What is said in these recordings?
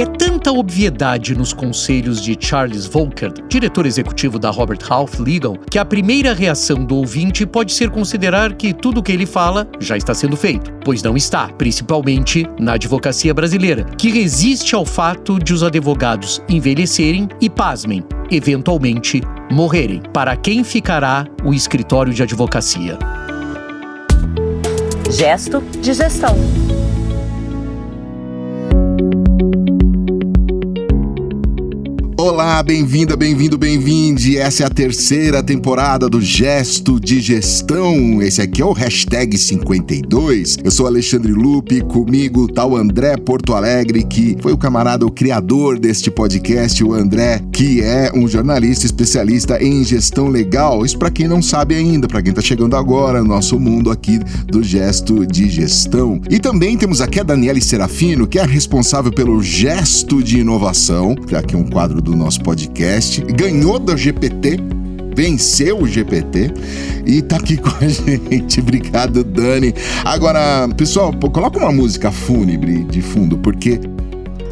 É tanta obviedade nos conselhos de Charles Volcker, diretor executivo da Robert Half Legal, que a primeira reação do ouvinte pode ser considerar que tudo o que ele fala já está sendo feito, pois não está, principalmente na advocacia brasileira, que resiste ao fato de os advogados envelhecerem e, pasmem, eventualmente morrerem. Para quem ficará o escritório de advocacia? Gesto de gestão. Olá, bem-vinda, bem-vindo, bem-vinde. Essa é a terceira temporada do Gesto de Gestão. Esse aqui é o hashtag 52. Eu sou Alexandre Lupe, comigo tá o André Porto Alegre, que foi o camarada, o criador deste podcast, o André, que é um jornalista especialista em gestão legal. Isso para quem não sabe ainda, para quem tá chegando agora no nosso mundo aqui do Gesto de Gestão. E também temos aqui a Daniele Serafino, que é responsável pelo Gesto de Inovação, que aqui é um quadro do do nosso podcast, ganhou da GPT, venceu o GPT e tá aqui com a gente. Obrigado, Dani. Agora, pessoal, coloca uma música fúnebre de fundo, porque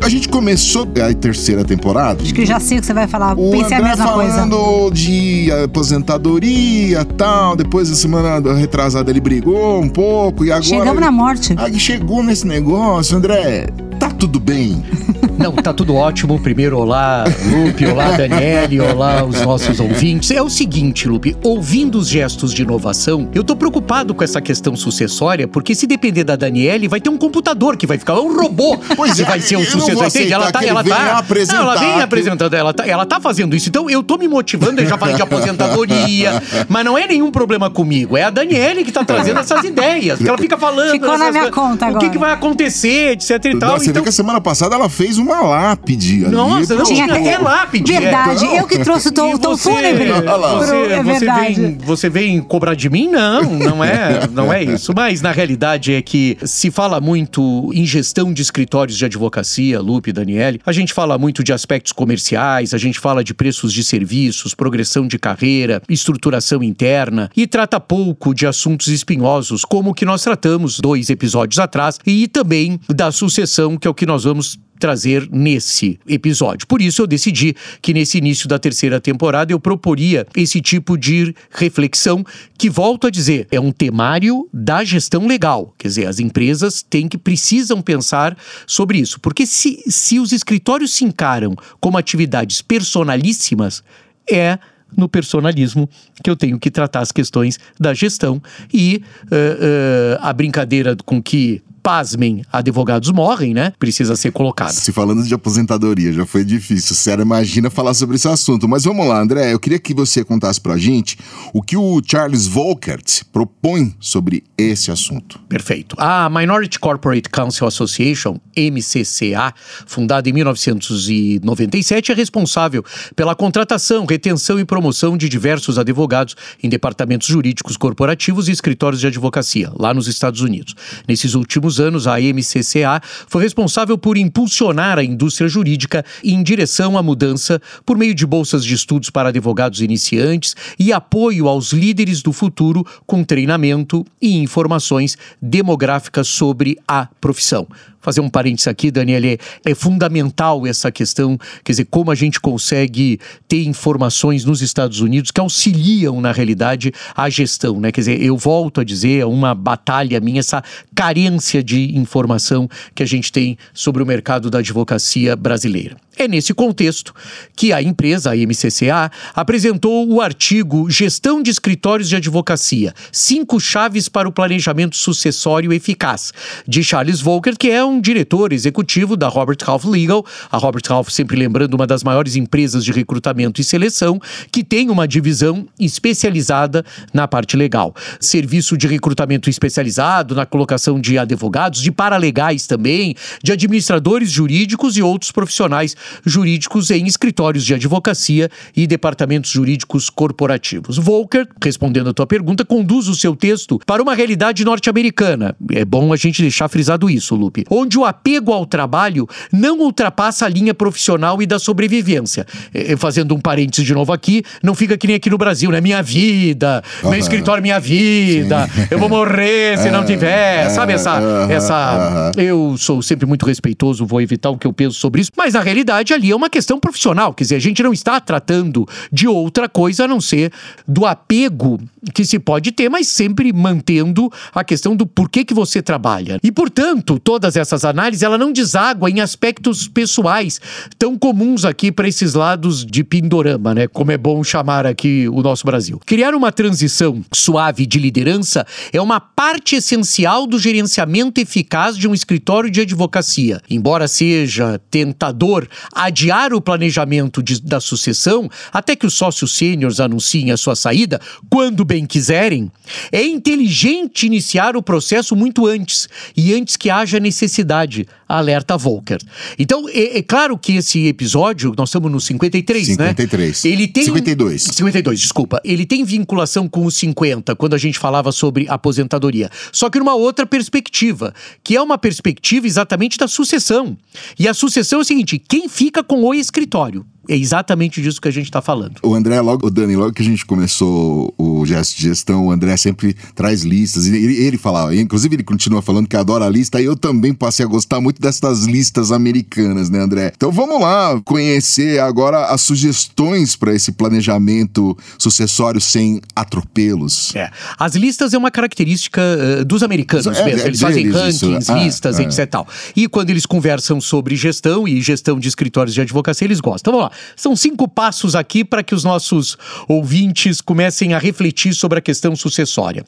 a gente começou a terceira temporada. Acho que já sei o que você vai falar. O Pensei André a mesma falando coisa. de aposentadoria tal. Depois da semana retrasada ele brigou um pouco e agora. Chegamos na morte. Aí chegou nesse negócio, André. Tá tudo bem. Não, tá tudo ótimo. Primeiro, olá, Lupe, olá, Daniele, olá, os nossos ouvintes. É o seguinte, Lupe, ouvindo os gestos de inovação, eu tô preocupado com essa questão sucessória, porque se depender da Daniele, vai ter um computador que vai ficar, é um robô Pois que é, vai ser não vou sucessor. Entende? Ela tá, ela tá. Não, ela vem apresentando, ela tá, ela tá fazendo isso. Então eu tô me motivando, eu já falei de aposentadoria, mas não é nenhum problema comigo. É a Daniele que tá trazendo essas ideias, que ela fica falando. Ficou na minha coisas, conta O que, agora. que vai acontecer, etc e tal. Você então, vê que a semana passada ela fez uma lápide ali. Nossa, não pro- tinha. É lápide. é. Verdade, Então- eu que trouxe o tom, tom você- fúnebre. Olha lá. pro- Você, é você vem, você vem cobrar de mim? Não, não é, não é isso. Mas na realidade é que se fala muito em gestão de escritórios de advocacia, Lupe, Daniele. A gente fala muito de aspectos comerciais, a gente fala de preços de serviços, progressão de carreira, estruturação interna e trata pouco de assuntos espinhosos, como o que nós tratamos dois episódios atrás e também da sucessão, que é o que nós vamos trazer nesse episódio. Por isso eu decidi que nesse início da terceira temporada eu proporia esse tipo de reflexão que volto a dizer, é um temário da gestão legal. Quer dizer, as empresas têm que precisam pensar sobre isso, porque se, se os escritórios se encaram como atividades personalíssimas, é no personalismo que eu tenho que tratar as questões da gestão e eh, eh, a brincadeira com que pasmem, advogados morrem, né? Precisa ser colocada. Se falando de aposentadoria, já foi difícil. Sério, imagina falar sobre esse assunto. Mas vamos lá, André. Eu queria que você contasse pra gente o que o Charles Volkert propõe sobre esse assunto. Perfeito. A Minority Corporate Council Association, MCCA, fundada em 1997, é responsável pela contratação, retenção e promoção de diversos advogados em departamentos jurídicos corporativos e escritórios de advocacia, lá nos Estados Unidos. Nesses últimos anos, a MCCA foi responsável por impulsionar a indústria jurídica em direção à mudança por meio de bolsas de estudos para advogados iniciantes e apoio aos líderes do futuro com treinamento e informações demográficas sobre a profissão. Fazer um parênteses aqui, Daniele, é fundamental essa questão, quer dizer, como a gente consegue ter informações nos Estados Unidos que auxiliam, na realidade, a gestão, né? Quer dizer, eu volto a dizer, é uma batalha minha, essa carência de informação que a gente tem sobre o mercado da advocacia brasileira. É nesse contexto que a empresa, a MCCA, apresentou o artigo Gestão de Escritórios de Advocacia: Cinco Chaves para o Planejamento Sucessório Eficaz, de Charles Volcker, que é um diretor executivo da Robert Half Legal. A Robert Half, sempre lembrando, uma das maiores empresas de recrutamento e seleção, que tem uma divisão especializada na parte legal. Serviço de recrutamento especializado na colocação de advogados, de paralegais também, de administradores jurídicos e outros profissionais jurídicos em escritórios de advocacia e departamentos jurídicos corporativos. Volcker, respondendo a tua pergunta, conduz o seu texto para uma realidade norte-americana. É bom a gente deixar frisado isso, Lupe. Onde o apego ao trabalho não ultrapassa a linha profissional e da sobrevivência. É, fazendo um parênteses de novo aqui, não fica que nem aqui no Brasil, né? Minha vida, meu escritório, minha vida, eu vou morrer se não tiver, sabe essa, essa. Eu sou sempre muito respeitoso, vou evitar o que eu penso sobre isso, mas na realidade ali é uma questão profissional. Quer dizer, a gente não está tratando de outra coisa a não ser do apego que se pode ter, mas sempre mantendo a questão do porquê que você trabalha. E, portanto, todas essas análises, ela não deságua em aspectos pessoais tão comuns aqui para esses lados de Pindorama, né? Como é bom chamar aqui o nosso Brasil. Criar uma transição suave de liderança é uma parte essencial do gerenciamento eficaz de um escritório de advocacia. Embora seja tentador adiar o planejamento de, da sucessão até que os sócios sêniores anunciem a sua saída, quando bem quiserem, é inteligente iniciar o processo muito antes e antes que haja necessidade, alerta Volker. Então, é, é claro que esse episódio, nós estamos no 53, 53. né? Ele tem 52. 52, desculpa. Ele tem vinculação com os 50, quando a gente falava sobre aposentadoria. Só que numa outra perspectiva, que é uma perspectiva exatamente da sucessão. E a sucessão é o seguinte: quem fica com o escritório? É exatamente disso que a gente está falando. O André, logo, o Dani, logo que a gente começou o gesto de gestão, o André sempre traz listas. Ele, ele fala, inclusive ele continua falando que adora a lista, e eu também passei a gostar muito dessas listas americanas, né, André? Então vamos lá conhecer agora as sugestões para esse planejamento sucessório sem atropelos. É. As listas é uma característica uh, dos americanos é, mesmo. Eles fazem rankings, ah, listas, é. etc. Tal. E quando eles conversam sobre gestão e gestão de escritórios de advocacia, eles gostam. Então vamos lá. São cinco passos aqui para que os nossos ouvintes comecem a refletir sobre a questão sucessória.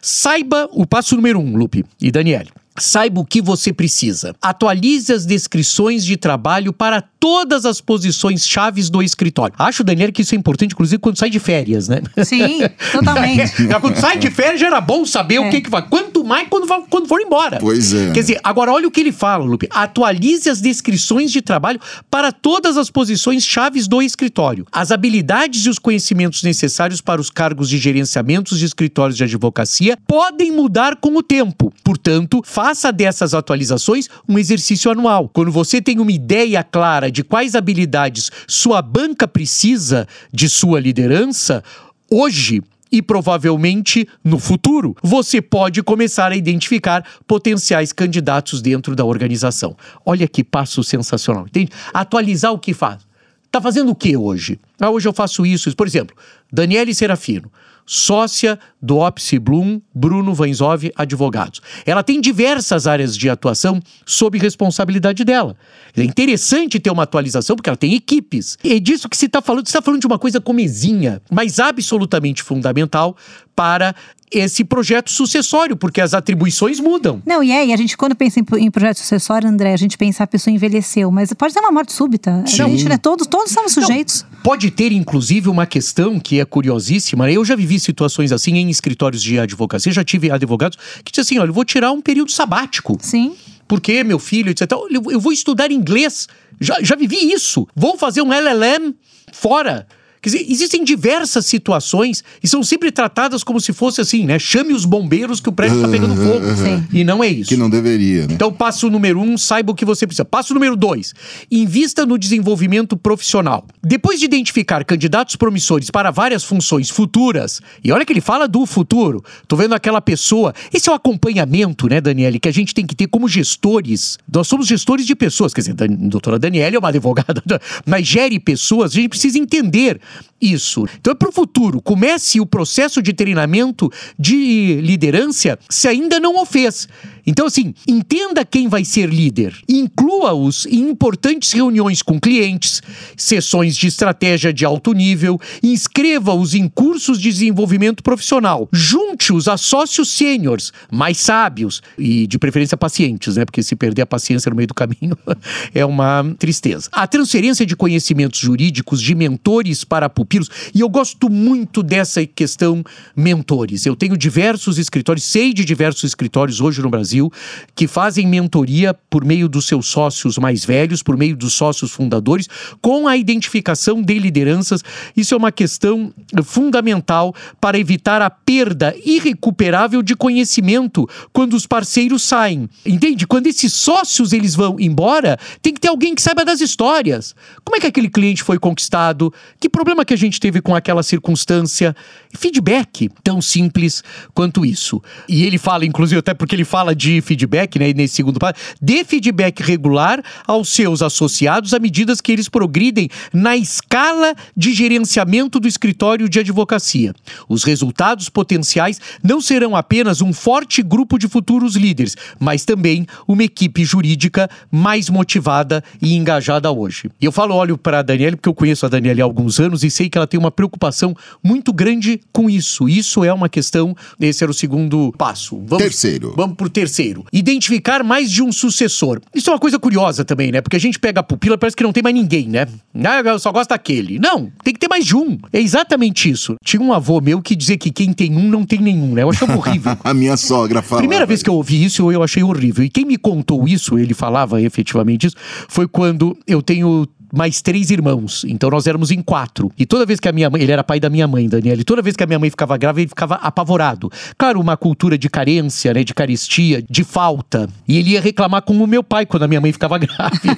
Saiba o passo número um, Lupe e Daniele. Saiba o que você precisa. Atualize as descrições de trabalho para todas as posições chaves do escritório. Acho, Daniel, que isso é importante, inclusive, quando sai de férias, né? Sim, totalmente. quando sai de férias já era bom saber é. o que, que vai. Quanto mais quando, quando for embora. Pois é. Quer dizer, agora olha o que ele fala, Lupe. Atualize as descrições de trabalho para todas as posições chaves do escritório. As habilidades e os conhecimentos necessários para os cargos de gerenciamento de escritórios de advocacia podem mudar com o tempo. Portanto, faça dessas atualizações um exercício anual. Quando você tem uma ideia clara de quais habilidades sua banca precisa de sua liderança, hoje e provavelmente no futuro, você pode começar a identificar potenciais candidatos dentro da organização. Olha que passo sensacional, entende? Atualizar o que faz. Tá fazendo o que hoje? Ah, hoje eu faço isso. Por exemplo, Daniele Serafino sócia do Opsi Bloom, Bruno Vanzov Advogados. Ela tem diversas áreas de atuação sob responsabilidade dela. É interessante ter uma atualização porque ela tem equipes. E é disso que se está falando. Você está falando de uma coisa comezinha, mas absolutamente fundamental para esse projeto sucessório, porque as atribuições mudam. Não, e é, e a gente, quando pensa em, em, projeto sucessório, André, a gente pensa a pessoa envelheceu, mas pode ser uma morte súbita. Sim. A gente, né, todos, todos somos sujeitos. Não, pode ter, inclusive, uma questão que é curiosíssima. Eu já vivi situações assim em escritórios de advocacia, já tive advogados que dizem assim: olha, eu vou tirar um período sabático. Sim. Porque meu filho, etc. Eu vou estudar inglês. Já, já vivi isso. Vou fazer um LLM fora. Quer dizer, existem diversas situações e são sempre tratadas como se fosse assim, né? Chame os bombeiros que o prédio está pegando fogo. Sim. E não é isso. Que não deveria, né? Então, passo número um, saiba o que você precisa. Passo número dois, invista no desenvolvimento profissional. Depois de identificar candidatos promissores para várias funções futuras, e olha que ele fala do futuro, tô vendo aquela pessoa. Esse é o acompanhamento, né, Daniele, que a gente tem que ter como gestores. Nós somos gestores de pessoas, quer dizer, a doutora Daniele é uma advogada, mas gere pessoas, a gente precisa entender isso. Então é para o futuro. Comece o processo de treinamento de liderança se ainda não o fez. Então, assim, entenda quem vai ser líder. Inclua-os em importantes reuniões com clientes, sessões de estratégia de alto nível, inscreva-os em cursos de desenvolvimento profissional. Junte-os a sócios sêniores, mais sábios e, de preferência, pacientes, né? Porque se perder a paciência no meio do caminho é uma tristeza. A transferência de conhecimentos jurídicos de mentores para pupilos, e eu gosto muito dessa questão mentores. Eu tenho diversos escritórios, sei de diversos escritórios hoje no Brasil Brasil, que fazem mentoria por meio dos seus sócios mais velhos, por meio dos sócios fundadores, com a identificação de lideranças. Isso é uma questão fundamental para evitar a perda irrecuperável de conhecimento quando os parceiros saem. Entende? Quando esses sócios eles vão embora, tem que ter alguém que saiba das histórias. Como é que aquele cliente foi conquistado? Que problema problema que a gente teve com aquela circunstância, feedback tão simples quanto isso. E ele fala, inclusive, até porque ele fala de feedback, né, nesse segundo passo, dê feedback regular aos seus associados à medida que eles progridem na escala de gerenciamento do escritório de advocacia. Os resultados potenciais não serão apenas um forte grupo de futuros líderes, mas também uma equipe jurídica mais motivada e engajada hoje. E eu falo, olho para a Daniela, porque eu conheço a Daniela há alguns anos e sei que ela tem uma preocupação muito grande com isso. Isso é uma questão, esse era o segundo passo. Vamos, terceiro. Vamos para o terceiro. Identificar mais de um sucessor. Isso é uma coisa curiosa também, né? Porque a gente pega a pupila, parece que não tem mais ninguém, né? Ah, eu só gosto daquele. Não, tem que ter mais de um. É exatamente isso. Tinha um avô meu que dizia que quem tem um não tem nenhum, né? Eu achava horrível. a minha sogra falava. Primeira vez que eu ouvi isso, eu achei horrível. E quem me contou isso, ele falava efetivamente isso, foi quando eu tenho mais três irmãos. Então nós éramos em quatro. E toda vez que a minha mãe, ele era pai da minha mãe, Daniel, e toda vez que a minha mãe ficava grávida, ele ficava apavorado. Claro, uma cultura de carência, né, de caristia, de falta. E ele ia reclamar com o meu pai quando a minha mãe ficava grávida.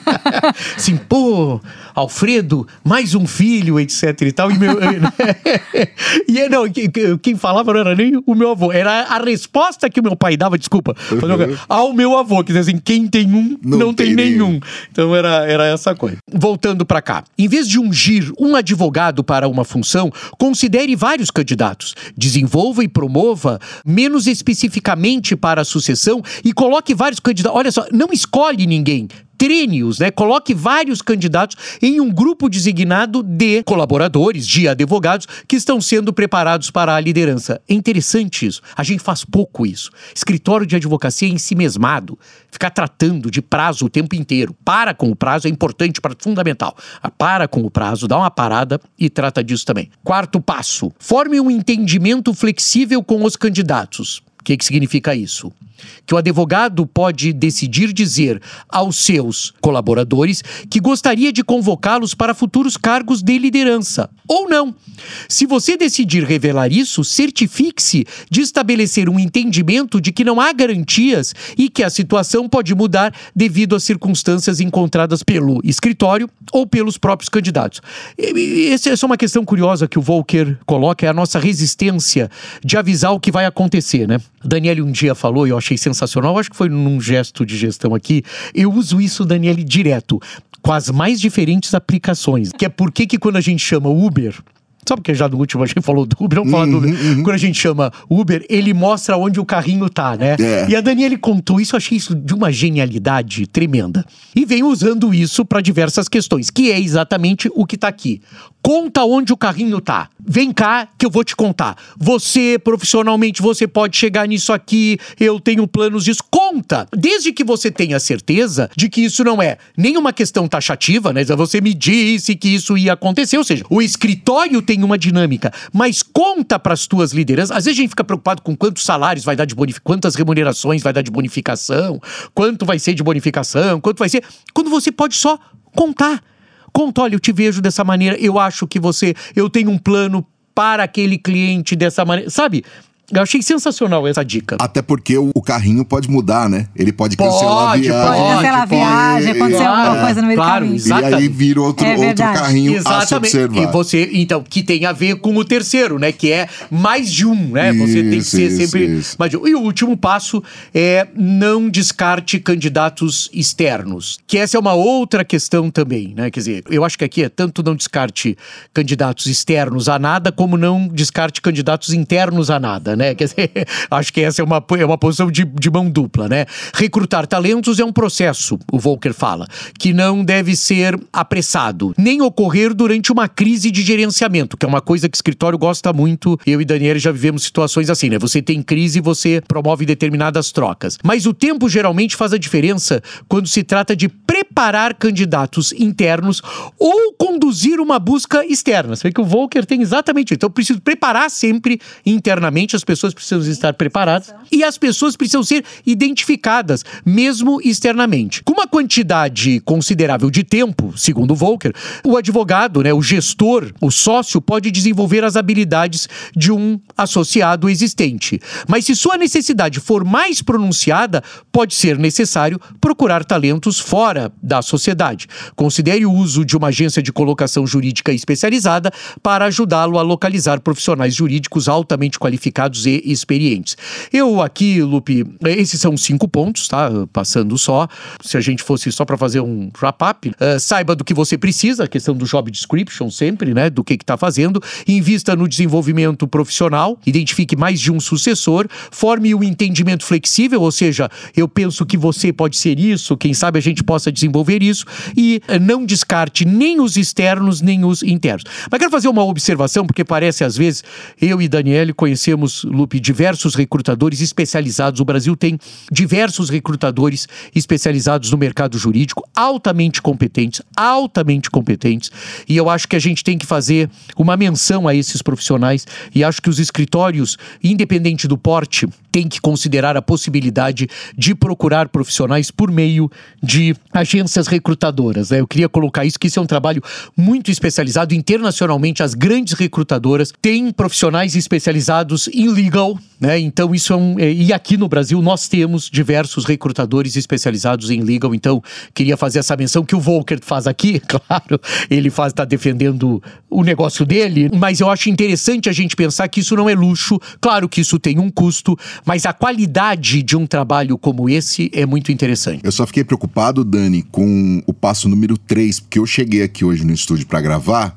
assim, pô, Alfredo, mais um filho, etc e tal. E, meu, e não, quem falava não era nem o meu avô, era a resposta que o meu pai dava, desculpa, uhum. ao meu avô, que dizia assim, quem tem um, não, não tem, tem nenhum. nenhum. Então era, era essa coisa. Voltando voltando para cá. Em vez de ungir um advogado para uma função, considere vários candidatos. Desenvolva e promova menos especificamente para a sucessão e coloque vários candidatos. Olha só, não escolhe ninguém treine-os, né? Coloque vários candidatos em um grupo designado de colaboradores, de advogados que estão sendo preparados para a liderança. É interessante isso. A gente faz pouco isso. Escritório de advocacia é em si mesmado. Ficar tratando de prazo o tempo inteiro. Para com o prazo é importante, para fundamental. Para com o prazo, dá uma parada e trata disso também. Quarto passo: forme um entendimento flexível com os candidatos. O que, que significa isso? Que o advogado pode decidir dizer aos seus colaboradores que gostaria de convocá-los para futuros cargos de liderança, ou não. Se você decidir revelar isso, certifique-se de estabelecer um entendimento de que não há garantias e que a situação pode mudar devido às circunstâncias encontradas pelo escritório ou pelos próprios candidatos. Essa é uma questão curiosa que o Volker coloca, é a nossa resistência de avisar o que vai acontecer, né? Daniele um dia falou, e eu achei sensacional, acho que foi num gesto de gestão aqui, eu uso isso, Daniele, direto, com as mais diferentes aplicações. Que é por que quando a gente chama Uber, Sabe porque já no último a gente falou do Uber, vamos falar do Uber. Uhum, uhum. Quando a gente chama Uber, ele mostra onde o carrinho tá, né? É. E a Daniele contou isso, eu achei isso de uma genialidade tremenda. E vem usando isso para diversas questões, que é exatamente o que tá aqui. Conta onde o carrinho tá. Vem cá que eu vou te contar. Você, profissionalmente, você pode chegar nisso aqui, eu tenho planos disso. Conta! Desde que você tenha certeza de que isso não é nenhuma questão taxativa, né? Você me disse que isso ia acontecer, ou seja, o escritório tem uma dinâmica, mas conta para as tuas lideranças. Às vezes a gente fica preocupado com quantos salários vai dar de bonificação, quantas remunerações vai dar de bonificação, quanto vai ser de bonificação, quanto vai ser. Quando você pode só contar conta, olha, eu te vejo dessa maneira, eu acho que você, eu tenho um plano para aquele cliente dessa maneira, sabe? Eu achei sensacional essa dica. Até porque o, o carrinho pode mudar, né? Ele pode, pode cancelar a viagem. Pode cancelar a viagem, acontecer claro, alguma coisa no meio claro, do caminho. Exatamente. E aí vira outro, é outro carrinho exatamente. a se observar. E você, então, que tem a ver com o terceiro, né? Que é mais de um, né? Isso, você tem que ser isso, sempre isso. mais de um. E o último passo é não descarte candidatos externos. Que essa é uma outra questão também, né? Quer dizer, eu acho que aqui é tanto não descarte candidatos externos a nada, como não descarte candidatos internos a nada né? Quer dizer, acho que essa é uma, é uma posição de, de mão dupla, né? Recrutar talentos é um processo, o Volker fala, que não deve ser apressado, nem ocorrer durante uma crise de gerenciamento, que é uma coisa que o escritório gosta muito. Eu e Daniela já vivemos situações assim, né? Você tem crise e você promove determinadas trocas. Mas o tempo geralmente faz a diferença quando se trata de preparar candidatos internos ou conduzir uma busca externa. Você vê que o Volker tem exatamente isso. Então, eu preciso preparar sempre internamente as pessoas precisam estar preparadas e as pessoas precisam ser identificadas, mesmo externamente. Com uma quantidade considerável de tempo, segundo Volcker, o advogado, né, o gestor, o sócio pode desenvolver as habilidades de um associado existente. Mas se sua necessidade for mais pronunciada, pode ser necessário procurar talentos fora da sociedade. Considere o uso de uma agência de colocação jurídica especializada para ajudá-lo a localizar profissionais jurídicos altamente qualificados e experientes. Eu aqui, Lupe, esses são cinco pontos, tá? Passando só. Se a gente fosse só para fazer um wrap-up, uh, saiba do que você precisa, a questão do job description sempre, né? Do que está fazendo. Invista no desenvolvimento profissional, identifique mais de um sucessor, forme o um entendimento flexível, ou seja, eu penso que você pode ser isso, quem sabe a gente possa desenvolver isso, e uh, não descarte nem os externos nem os internos. Mas quero fazer uma observação, porque parece às vezes, eu e Daniele conhecemos, Lupe, diversos recrutadores especializados. O Brasil tem diversos recrutadores especializados no mercado jurídico, altamente competentes, altamente competentes, e eu acho que a gente tem que fazer uma menção a esses profissionais e acho que os escritórios, independente do porte, têm que considerar a possibilidade de procurar profissionais por meio de agências recrutadoras. Né? Eu queria colocar isso, que isso é um trabalho muito especializado internacionalmente. As grandes recrutadoras têm profissionais especializados em legal, né? Então isso é um. É, e aqui no Brasil nós temos diversos recrutadores especializados em legal. Então queria fazer essa menção que o Volker faz aqui, claro, ele faz está defendendo o negócio dele, mas eu acho interessante a gente pensar que isso não é luxo. Claro que isso tem um custo, mas a qualidade de um trabalho como esse é muito interessante. Eu só fiquei preocupado, Dani, com o passo número 3, porque eu cheguei aqui hoje no estúdio para gravar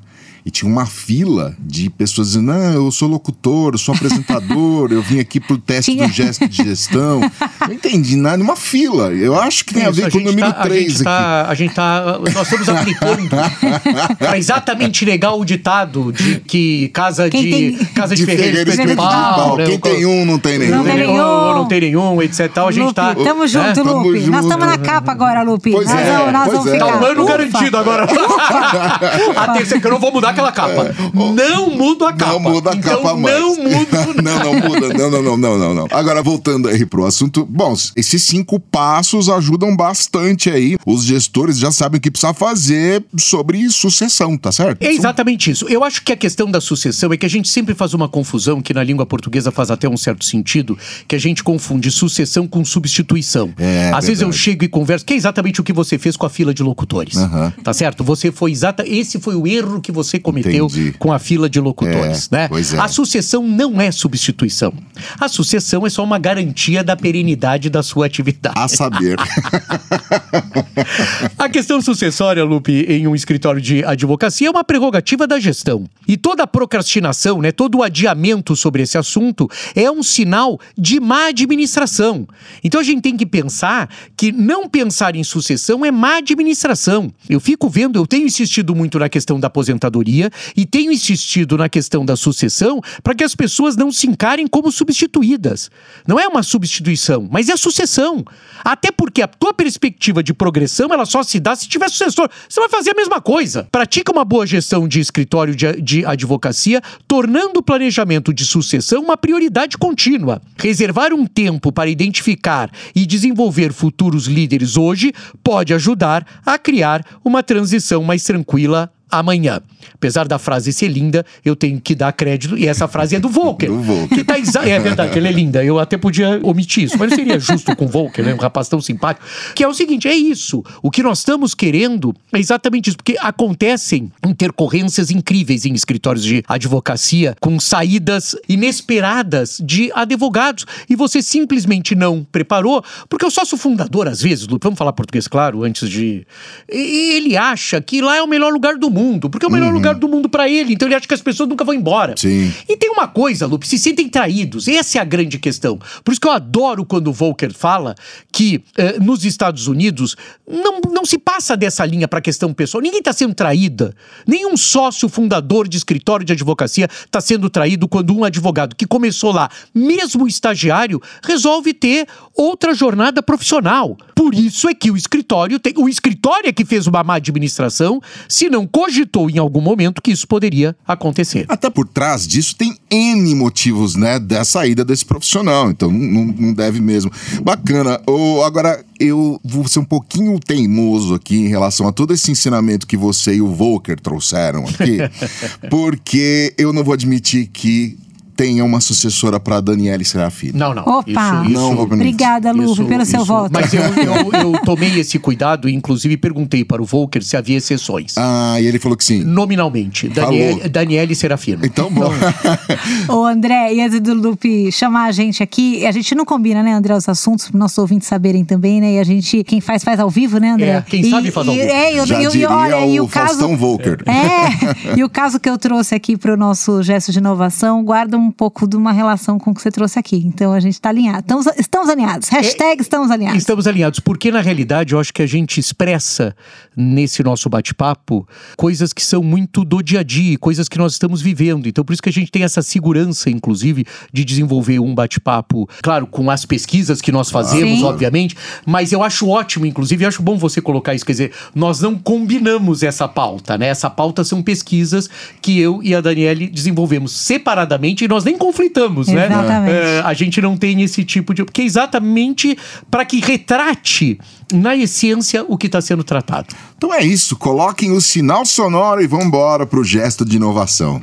e tinha uma fila de pessoas dizendo: Não, eu sou locutor, eu sou apresentador, eu vim aqui pro teste tinha... do gesto de gestão. Não entendi nada, uma fila. Eu acho que tem Isso, a ver a com o número tá, 3 a gente tá, aqui. a gente tá. Nós estamos aplicando para exatamente negar o ditado de que casa de. Tem... Casa de, de Ferreira de pau. Né? Quem tem um, não tem nenhum. Não tem nenhum, não tem nenhum etc. A gente Lupe, tá. Tamo junto, né? Lupe. Nós estamos na capa agora, Lupe. Pois nós é, vamos, nós vamos é. ficar. Tá um ano garantido agora. Atenção, que eu não vou mudar aquela capa. É. Não muda a capa. Não muda a então, capa mais. Não muda. não, não muda. Não, não, não, não, não, não. Agora, voltando aí pro assunto. Bom, esses cinco passos ajudam bastante aí. Os gestores já sabem o que precisa fazer sobre sucessão, tá certo? É exatamente isso. Eu acho que a questão da sucessão é que a gente sempre faz uma confusão, que na língua portuguesa faz até um certo sentido, que a gente confunde sucessão com substituição. É, Às verdade. vezes eu chego e converso, que é exatamente o que você fez com a fila de locutores. Uhum. Tá certo? Você foi exata. Esse foi o erro que você cometeu Entendi. com a fila de locutores, é, né? É. A sucessão não é substituição. A sucessão é só uma garantia da perenidade da sua atividade. A saber. a questão sucessória, Lupe, em um escritório de advocacia é uma prerrogativa da gestão. E toda procrastinação, né, todo o adiamento sobre esse assunto é um sinal de má administração. Então a gente tem que pensar que não pensar em sucessão é má administração. Eu fico vendo, eu tenho insistido muito na questão da aposentadoria e tenho insistido na questão da sucessão para que as pessoas não se encarem como substituídas. Não é uma substituição, mas é sucessão. Até porque a tua perspectiva de progressão ela só se dá se tiver sucessor. Você vai fazer a mesma coisa. Pratica uma boa gestão de escritório de, de advocacia, tornando o planejamento de sucessão uma prioridade contínua. Reservar um tempo para identificar e desenvolver futuros líderes hoje pode ajudar a criar uma transição mais tranquila amanhã. Apesar da frase ser linda, eu tenho que dar crédito, e essa frase é do Volker. Do Volker. Que tá exa... É verdade, ela é linda. Eu até podia omitir isso, mas seria justo com o Volker, né? Um rapaz tão simpático. Que é o seguinte: é isso. O que nós estamos querendo é exatamente isso, porque acontecem intercorrências incríveis em escritórios de advocacia, com saídas inesperadas de advogados, e você simplesmente não preparou, porque o sócio fundador, às vezes, vamos falar português, claro, antes de. Ele acha que lá é o melhor lugar do mundo mundo, porque é o melhor uhum. lugar do mundo para ele. Então ele acha que as pessoas nunca vão embora. Sim. E tem uma coisa, Lupe, se sentem traídos. Essa é a grande questão. Por isso que eu adoro quando o Volker fala que eh, nos Estados Unidos não, não se passa dessa linha para a questão pessoal. Ninguém está sendo traída. Nenhum sócio fundador de escritório de advocacia está sendo traído quando um advogado que começou lá, mesmo estagiário, resolve ter outra jornada profissional. Por isso é que o escritório tem. O escritório é que fez uma má administração, se não cogitou em algum momento que isso poderia acontecer. Até por trás disso tem N motivos, né, da saída desse profissional. Então não, não deve mesmo. Bacana. Ou agora eu vou ser um pouquinho teimoso aqui em relação a todo esse ensinamento que você e o Volker trouxeram aqui, porque eu não vou admitir que tenha uma sucessora para Daniele Serafini. Não, não. Opa! Isso, Não permitir. Obrigada, Lupe, pelo seu voto. Mas eu, eu, eu tomei esse cuidado e, inclusive, perguntei para o Volker se havia exceções. Ah, e ele falou que sim. Nominalmente. Falou. Daniel, Daniele Serafino. Então, bom. Ô, André, e antes do Lupe chamar a gente aqui, a gente não combina, né, André, os assuntos, para nossos ouvintes saberem também, né? E a gente, quem faz, faz ao vivo, né, André? É, quem E- sabe faz ao e- vivo. É, eu, Já eu, diria olha, e o, o caso. Volker. É, e o caso que eu trouxe aqui para o nosso gesto de inovação guarda um pouco de uma relação com o que você trouxe aqui. Então a gente está alinhado. Estamos, estamos alinhados. Hashtag estamos alinhados. Estamos alinhados, porque na realidade eu acho que a gente expressa nesse nosso bate-papo coisas que são muito do dia a dia, coisas que nós estamos vivendo. Então por isso que a gente tem essa segurança, inclusive, de desenvolver um bate-papo, claro, com as pesquisas que nós fazemos, Sim. obviamente, mas eu acho ótimo, inclusive, eu acho bom você colocar isso, quer dizer, nós não combinamos essa pauta, né? Essa pauta são pesquisas que eu e a Daniele desenvolvemos separadamente e nós nem conflitamos, né? Exatamente. É, a gente não tem esse tipo de. Porque é exatamente para que retrate, na essência, o que está sendo tratado. Então é isso. Coloquem o sinal sonoro e vamos embora pro gesto de inovação.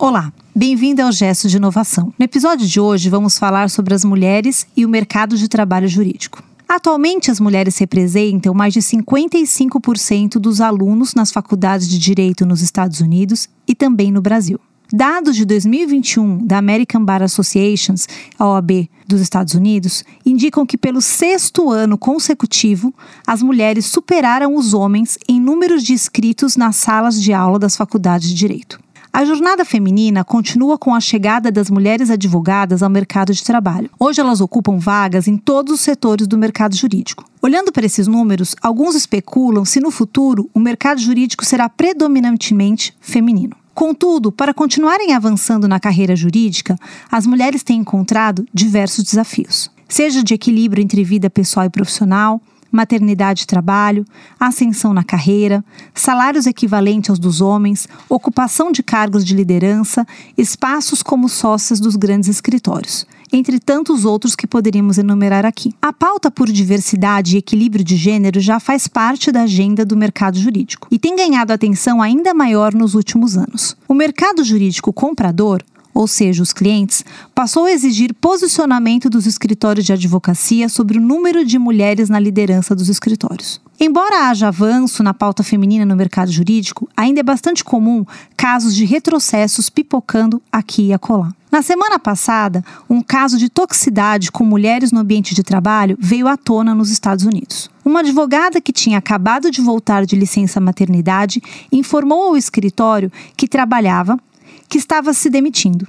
Olá, bem-vindo ao Gesto de Inovação. No episódio de hoje, vamos falar sobre as mulheres e o mercado de trabalho jurídico. Atualmente, as mulheres representam mais de 55% dos alunos nas faculdades de direito nos Estados Unidos e também no Brasil. Dados de 2021 da American Bar Associations, a OAB dos Estados Unidos, indicam que pelo sexto ano consecutivo, as mulheres superaram os homens em números de inscritos nas salas de aula das faculdades de direito. A jornada feminina continua com a chegada das mulheres advogadas ao mercado de trabalho. Hoje elas ocupam vagas em todos os setores do mercado jurídico. Olhando para esses números, alguns especulam se no futuro o mercado jurídico será predominantemente feminino. Contudo, para continuarem avançando na carreira jurídica, as mulheres têm encontrado diversos desafios, seja de equilíbrio entre vida pessoal e profissional, maternidade e trabalho, ascensão na carreira, salários equivalentes aos dos homens, ocupação de cargos de liderança, espaços como sócias dos grandes escritórios, entre tantos outros que poderíamos enumerar aqui. A pauta por diversidade e equilíbrio de gênero já faz parte da agenda do mercado jurídico e tem ganhado atenção ainda maior nos últimos anos. O mercado jurídico comprador ou seja, os clientes, passou a exigir posicionamento dos escritórios de advocacia sobre o número de mulheres na liderança dos escritórios. Embora haja avanço na pauta feminina no mercado jurídico, ainda é bastante comum casos de retrocessos pipocando aqui e acolá. Na semana passada, um caso de toxicidade com mulheres no ambiente de trabalho veio à tona nos Estados Unidos. Uma advogada que tinha acabado de voltar de licença maternidade informou ao escritório que trabalhava que estava se demitindo.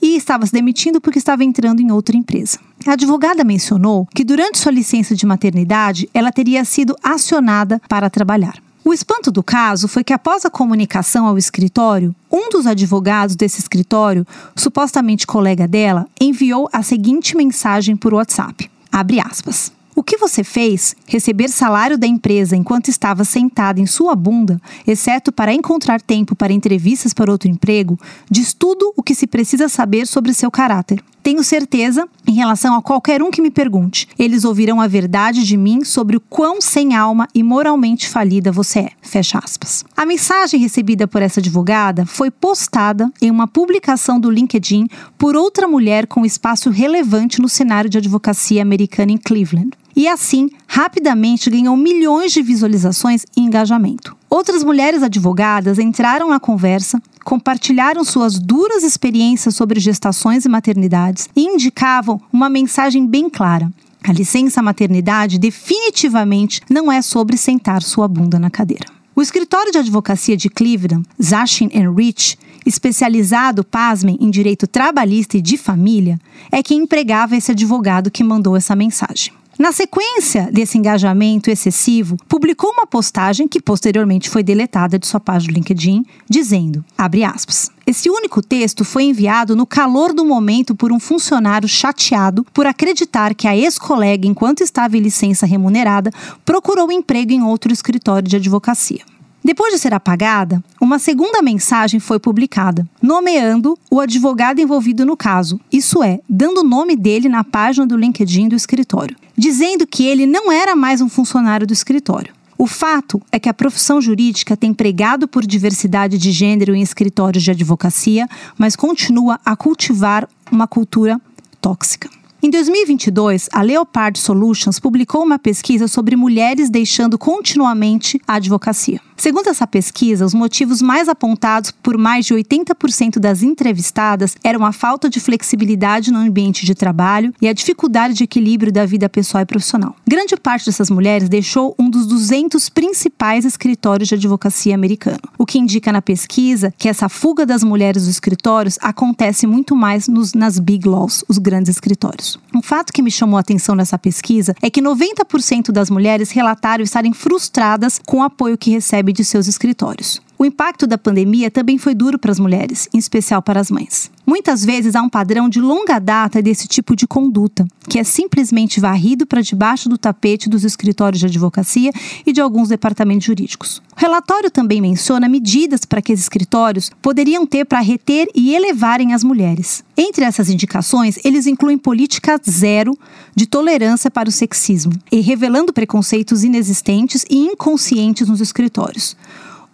E estava se demitindo porque estava entrando em outra empresa. A advogada mencionou que durante sua licença de maternidade ela teria sido acionada para trabalhar. O espanto do caso foi que, após a comunicação ao escritório, um dos advogados desse escritório, supostamente colega dela, enviou a seguinte mensagem por WhatsApp: abre aspas. O que você fez, receber salário da empresa enquanto estava sentada em sua bunda, exceto para encontrar tempo para entrevistas para outro emprego, diz tudo o que se precisa saber sobre seu caráter. Tenho certeza, em relação a qualquer um que me pergunte, eles ouvirão a verdade de mim sobre o quão sem alma e moralmente falida você é. Fecha aspas. A mensagem recebida por essa advogada foi postada em uma publicação do LinkedIn por outra mulher com espaço relevante no cenário de advocacia americana em Cleveland e assim rapidamente ganhou milhões de visualizações e engajamento. Outras mulheres advogadas entraram na conversa, compartilharam suas duras experiências sobre gestações e maternidades e indicavam uma mensagem bem clara. A licença maternidade definitivamente não é sobre sentar sua bunda na cadeira. O escritório de advocacia de Cleveland, Zashin Rich, especializado, pasmem, em direito trabalhista e de família, é quem empregava esse advogado que mandou essa mensagem. Na sequência desse engajamento excessivo, publicou uma postagem que posteriormente foi deletada de sua página do LinkedIn, dizendo, aspas, esse único texto foi enviado no calor do momento por um funcionário chateado por acreditar que a ex-colega, enquanto estava em licença remunerada, procurou emprego em outro escritório de advocacia. Depois de ser apagada, uma segunda mensagem foi publicada, nomeando o advogado envolvido no caso, isso é, dando o nome dele na página do LinkedIn do escritório, dizendo que ele não era mais um funcionário do escritório. O fato é que a profissão jurídica tem pregado por diversidade de gênero em escritórios de advocacia, mas continua a cultivar uma cultura tóxica. Em 2022, a Leopard Solutions publicou uma pesquisa sobre mulheres deixando continuamente a advocacia. Segundo essa pesquisa, os motivos mais apontados por mais de 80% das entrevistadas eram a falta de flexibilidade no ambiente de trabalho e a dificuldade de equilíbrio da vida pessoal e profissional. Grande parte dessas mulheres deixou um dos 200 principais escritórios de advocacia americano, o que indica na pesquisa que essa fuga das mulheres dos escritórios acontece muito mais nos, nas big laws, os grandes escritórios. Um fato que me chamou a atenção nessa pesquisa é que 90% das mulheres relataram estarem frustradas com o apoio que recebem de seus escritórios. O impacto da pandemia também foi duro para as mulheres, em especial para as mães. Muitas vezes há um padrão de longa data desse tipo de conduta, que é simplesmente varrido para debaixo do tapete dos escritórios de advocacia e de alguns departamentos jurídicos. O relatório também menciona medidas para que os escritórios poderiam ter para reter e elevarem as mulheres. Entre essas indicações, eles incluem política zero de tolerância para o sexismo e revelando preconceitos inexistentes e inconscientes nos escritórios.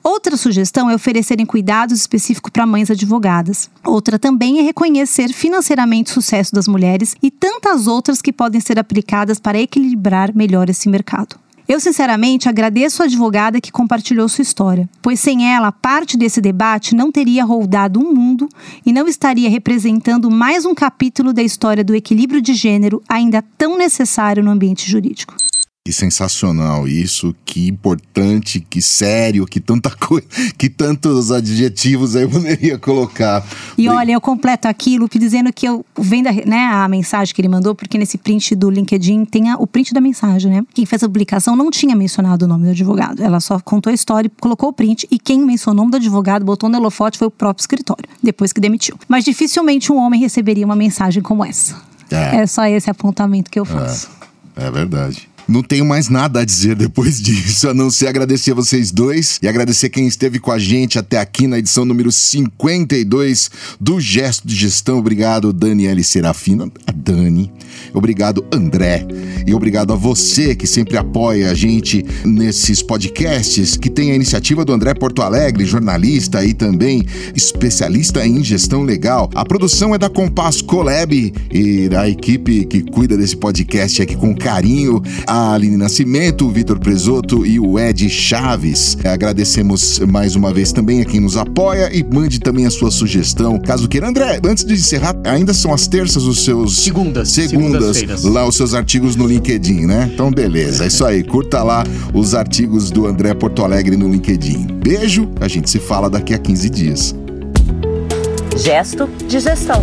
Outra sugestão é oferecerem cuidados específicos para mães advogadas. Outra também é reconhecer financeiramente o sucesso das mulheres e tantas outras que podem ser aplicadas para equilibrar melhor esse mercado. Eu, sinceramente, agradeço a advogada que compartilhou sua história, pois sem ela, parte desse debate não teria rodado um mundo e não estaria representando mais um capítulo da história do equilíbrio de gênero ainda tão necessário no ambiente jurídico. Que sensacional isso, que importante, que sério, que tanta coisa, que tantos adjetivos aí eu poderia colocar. E olha, eu completo aqui, Lupe, dizendo que eu vendo né, a mensagem que ele mandou, porque nesse print do LinkedIn tem a, o print da mensagem, né? Quem fez a publicação não tinha mencionado o nome do advogado. Ela só contou a história, colocou o print e quem mencionou o nome do advogado, botou no holofote foi o próprio escritório, depois que demitiu. Mas dificilmente um homem receberia uma mensagem como essa. É, é só esse apontamento que eu faço. É, é verdade. Não tenho mais nada a dizer depois disso, a não ser agradecer a vocês dois e agradecer quem esteve com a gente até aqui na edição número 52 do Gesto de Gestão. Obrigado, Daniele Serafina, a Dani. Obrigado, André. E obrigado a você que sempre apoia a gente nesses podcasts, que tem a iniciativa do André Porto Alegre, jornalista e também especialista em gestão legal. A produção é da Compass Colab e da equipe que cuida desse podcast aqui com carinho. A a Aline Nascimento, o Vitor Presoto e o Ed Chaves. Agradecemos mais uma vez também a quem nos apoia e mande também a sua sugestão, caso queira. André, antes de encerrar, ainda são as terças os seus... Segundas. Segundas, lá os seus artigos no LinkedIn, né? Então, beleza, é isso aí. Curta lá os artigos do André Porto Alegre no LinkedIn. Beijo, a gente se fala daqui a 15 dias. Gesto de gestão.